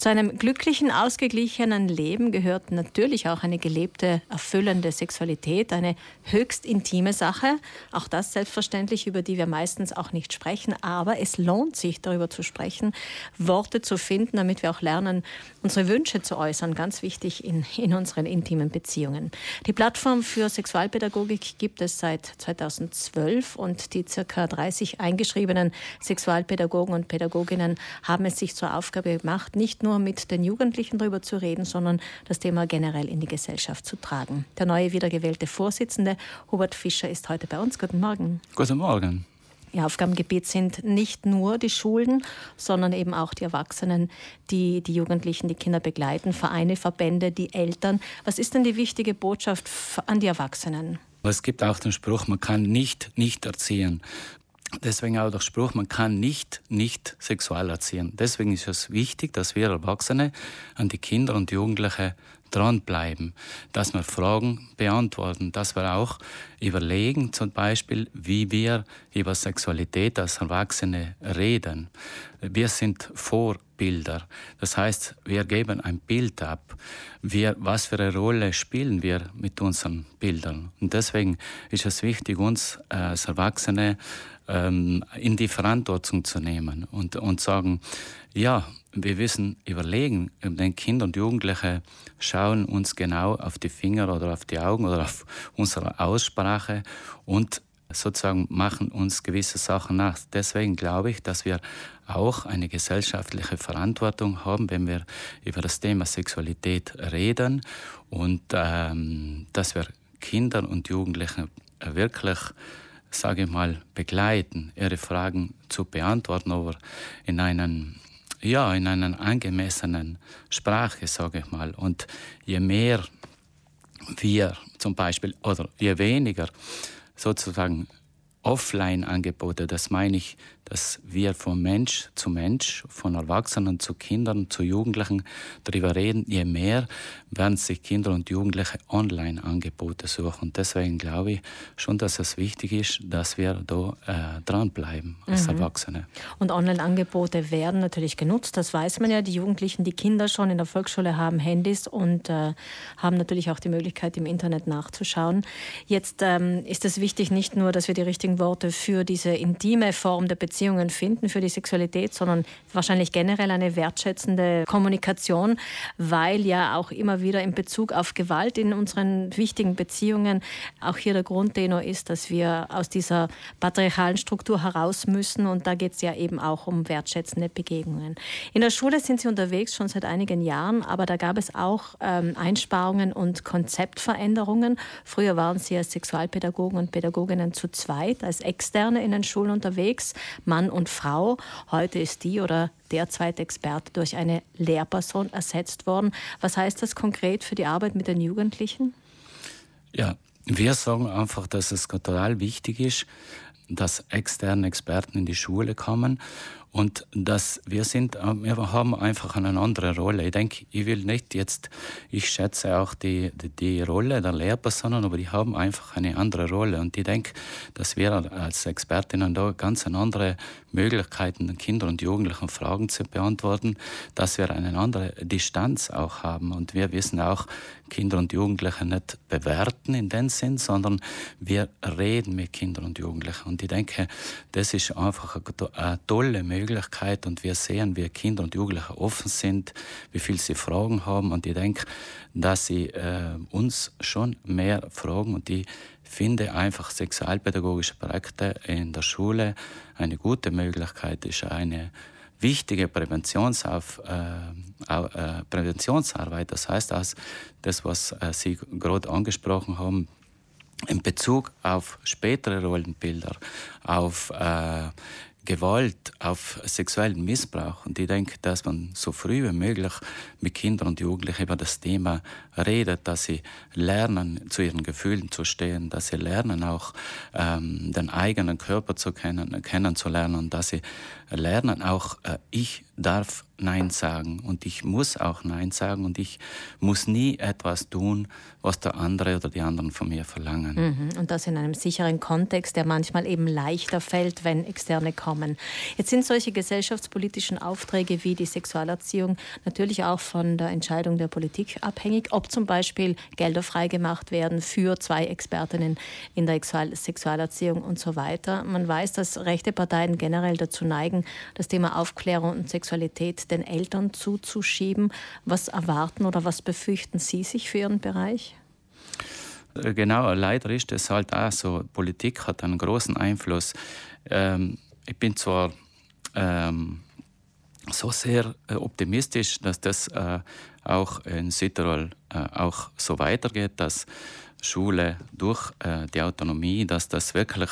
Zu einem glücklichen, ausgeglichenen Leben gehört natürlich auch eine gelebte, erfüllende Sexualität, eine höchst intime Sache. Auch das selbstverständlich, über die wir meistens auch nicht sprechen. Aber es lohnt sich, darüber zu sprechen, Worte zu finden, damit wir auch lernen, unsere Wünsche zu äußern. Ganz wichtig in, in unseren intimen Beziehungen. Die Plattform für Sexualpädagogik gibt es seit 2012 und die circa 30 eingeschriebenen Sexualpädagogen und Pädagoginnen haben es sich zur Aufgabe gemacht, nicht nur nur mit den Jugendlichen darüber zu reden, sondern das Thema generell in die Gesellschaft zu tragen. Der neue wiedergewählte Vorsitzende Hubert Fischer ist heute bei uns. Guten Morgen. Guten Morgen. Ihr Aufgabengebiet sind nicht nur die Schulen, sondern eben auch die Erwachsenen, die die Jugendlichen, die Kinder begleiten, Vereine, Verbände, die Eltern. Was ist denn die wichtige Botschaft an die Erwachsenen? Es gibt auch den Spruch, man kann nicht nicht erziehen. Deswegen auch der Spruch, man kann nicht nicht sexuell erziehen. Deswegen ist es wichtig, dass wir Erwachsene an die Kinder und Jugendliche dranbleiben, dass wir Fragen beantworten, dass wir auch überlegen, zum Beispiel, wie wir über Sexualität als Erwachsene reden. Wir sind Vorbilder. Das heißt, wir geben ein Bild ab. Wir, was für eine Rolle spielen wir mit unseren Bildern? Und deswegen ist es wichtig, uns als Erwachsene ähm, in die Verantwortung zu nehmen und, und sagen, ja, wir müssen überlegen, denn Kinder und Jugendliche schauen uns genau auf die Finger oder auf die Augen oder auf unsere Aussprache und sozusagen machen uns gewisse Sachen nach. Deswegen glaube ich, dass wir auch eine gesellschaftliche Verantwortung haben, wenn wir über das Thema Sexualität reden und ähm, dass wir Kindern und Jugendlichen wirklich sage ich mal, begleiten, ihre Fragen zu beantworten, aber in einen ja, in einer angemessenen Sprache, sage ich mal. Und je mehr wir zum Beispiel, oder je weniger sozusagen Offline-Angebote, das meine ich, dass wir von Mensch zu Mensch, von Erwachsenen zu Kindern, zu Jugendlichen darüber reden, je mehr werden sich Kinder und Jugendliche Online-Angebote suchen. Und deswegen glaube ich schon, dass es wichtig ist, dass wir da äh, dranbleiben als mhm. Erwachsene. Und Online-Angebote werden natürlich genutzt, das weiß man ja. Die Jugendlichen, die Kinder schon in der Volksschule haben Handys und äh, haben natürlich auch die Möglichkeit, im Internet nachzuschauen. Jetzt ähm, ist es wichtig, nicht nur, dass wir die richtigen Worte für diese intime Form der Beziehung Beziehungen finden für die Sexualität, sondern wahrscheinlich generell eine wertschätzende Kommunikation, weil ja auch immer wieder in Bezug auf Gewalt in unseren wichtigen Beziehungen auch hier der Grundtenor ist, dass wir aus dieser patriarchalen Struktur heraus müssen und da geht es ja eben auch um wertschätzende Begegnungen. In der Schule sind Sie unterwegs schon seit einigen Jahren, aber da gab es auch ähm, Einsparungen und Konzeptveränderungen. Früher waren Sie als Sexualpädagogen und Pädagoginnen zu zweit, als Externe in den Schulen unterwegs. Mann und Frau. Heute ist die oder der zweite Experte durch eine Lehrperson ersetzt worden. Was heißt das konkret für die Arbeit mit den Jugendlichen? Ja, wir sagen einfach, dass es total wichtig ist, dass externe Experten in die Schule kommen und dass wir sind, äh, wir haben einfach eine andere Rolle. Ich denke, ich will nicht jetzt, ich schätze auch die, die, die Rolle der Lehrpersonen, aber die haben einfach eine andere Rolle. Und ich denke, dass wir als Expertinnen da ganz andere Möglichkeiten, den Kindern und Jugendlichen Fragen zu beantworten, dass wir eine andere Distanz auch haben. Und wir wissen auch, Kinder und Jugendliche nicht bewerten in dem Sinn, sondern wir reden mit Kindern und Jugendlichen. Und ich denke, das ist einfach eine tolle Möglichkeit, Möglichkeit und wir sehen, wie Kinder und Jugendliche offen sind, wie viel sie Fragen haben und ich denke, dass sie äh, uns schon mehr fragen und ich finde einfach sexualpädagogische Projekte in der Schule eine gute Möglichkeit, ist eine wichtige Präventionsauf, äh, äh, Präventionsarbeit. Das heißt, dass das, was äh, Sie gerade angesprochen haben, in Bezug auf spätere Rollenbilder, auf äh, Gewalt, auf sexuellen Missbrauch. Und ich denke, dass man so früh wie möglich mit Kindern und Jugendlichen über das Thema redet, dass sie lernen, zu ihren Gefühlen zu stehen, dass sie lernen, auch ähm, den eigenen Körper zu kennen, kennenzulernen, dass sie lernen, auch äh, ich darf Nein sagen und ich muss auch Nein sagen und ich muss nie etwas tun, was der andere oder die anderen von mir verlangen. Mhm. Und das in einem sicheren Kontext, der manchmal eben leichter fällt, wenn Externe kommen. Jetzt sind solche gesellschaftspolitischen Aufträge wie die Sexualerziehung natürlich auch von der Entscheidung der Politik abhängig, ob zum Beispiel Gelder freigemacht werden für zwei Expertinnen in der Sexualerziehung und so weiter. Man weiß, dass rechte Parteien generell dazu neigen, das Thema Aufklärung und Sexualität den Eltern zuzuschieben. Was erwarten oder was befürchten Sie sich für Ihren Bereich? Äh, genau, leider ist es halt auch so. Politik hat einen großen Einfluss. Ähm, ich bin zwar ähm, so sehr äh, optimistisch, dass das äh, auch in Südtirol äh, auch so weitergeht, dass Schule durch die Autonomie, dass das wirklich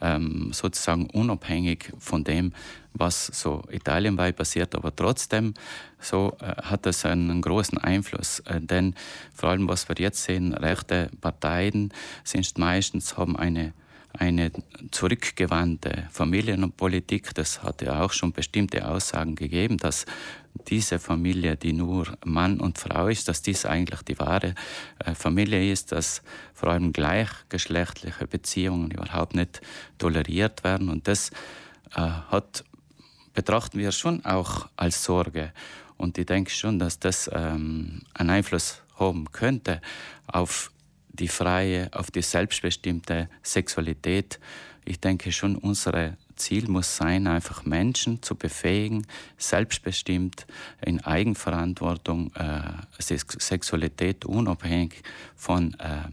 ähm, sozusagen unabhängig von dem, was so italienweit passiert, aber trotzdem so hat das einen großen Einfluss. Denn vor allem, was wir jetzt sehen, rechte Parteien sind meistens haben eine eine zurückgewandte Familienpolitik. Das hat ja auch schon bestimmte Aussagen gegeben, dass diese Familie, die nur Mann und Frau ist, dass dies eigentlich die wahre äh, Familie ist, dass vor allem gleichgeschlechtliche Beziehungen überhaupt nicht toleriert werden. Und das äh, hat, betrachten wir schon auch als Sorge. Und ich denke schon, dass das ähm, einen Einfluss haben könnte auf die freie, auf die selbstbestimmte Sexualität. Ich denke schon, unsere Ziel muss sein, einfach Menschen zu befähigen, selbstbestimmt in Eigenverantwortung äh, Sexualität unabhängig von äh,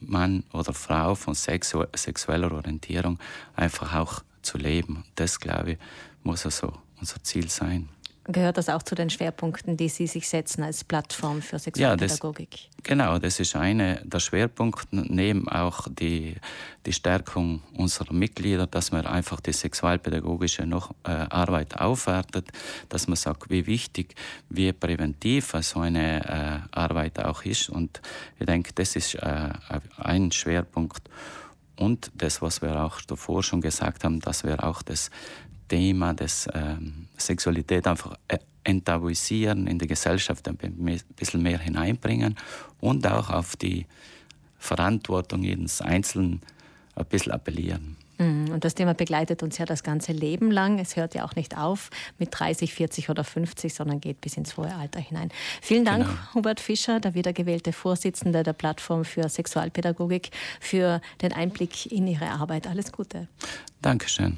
Mann oder Frau, von sexu sexueller Orientierung einfach auch zu leben. Das, glaube ich, muss also unser Ziel sein. Gehört das auch zu den Schwerpunkten, die Sie sich setzen als Plattform für Sexualpädagogik? Ja, das, genau, das ist einer der Schwerpunkte, neben auch die, die Stärkung unserer Mitglieder, dass man einfach die sexualpädagogische noch, äh, Arbeit aufwertet, dass man sagt, wie wichtig, wie präventiv so eine äh, Arbeit auch ist. Und ich denke, das ist äh, ein Schwerpunkt. Und das, was wir auch davor schon gesagt haben, dass wir auch das Thema des ähm, Sexualität einfach äh, enttabuisieren, in die Gesellschaft ein bisschen mehr hineinbringen und auch auf die Verantwortung jedes Einzelnen ein bisschen appellieren. Mhm. Und das Thema begleitet uns ja das ganze Leben lang. Es hört ja auch nicht auf mit 30, 40 oder 50, sondern geht bis ins hohe Alter hinein. Vielen Dank, genau. Hubert Fischer, der wiedergewählte Vorsitzende der Plattform für Sexualpädagogik, für den Einblick in Ihre Arbeit. Alles Gute. Dankeschön.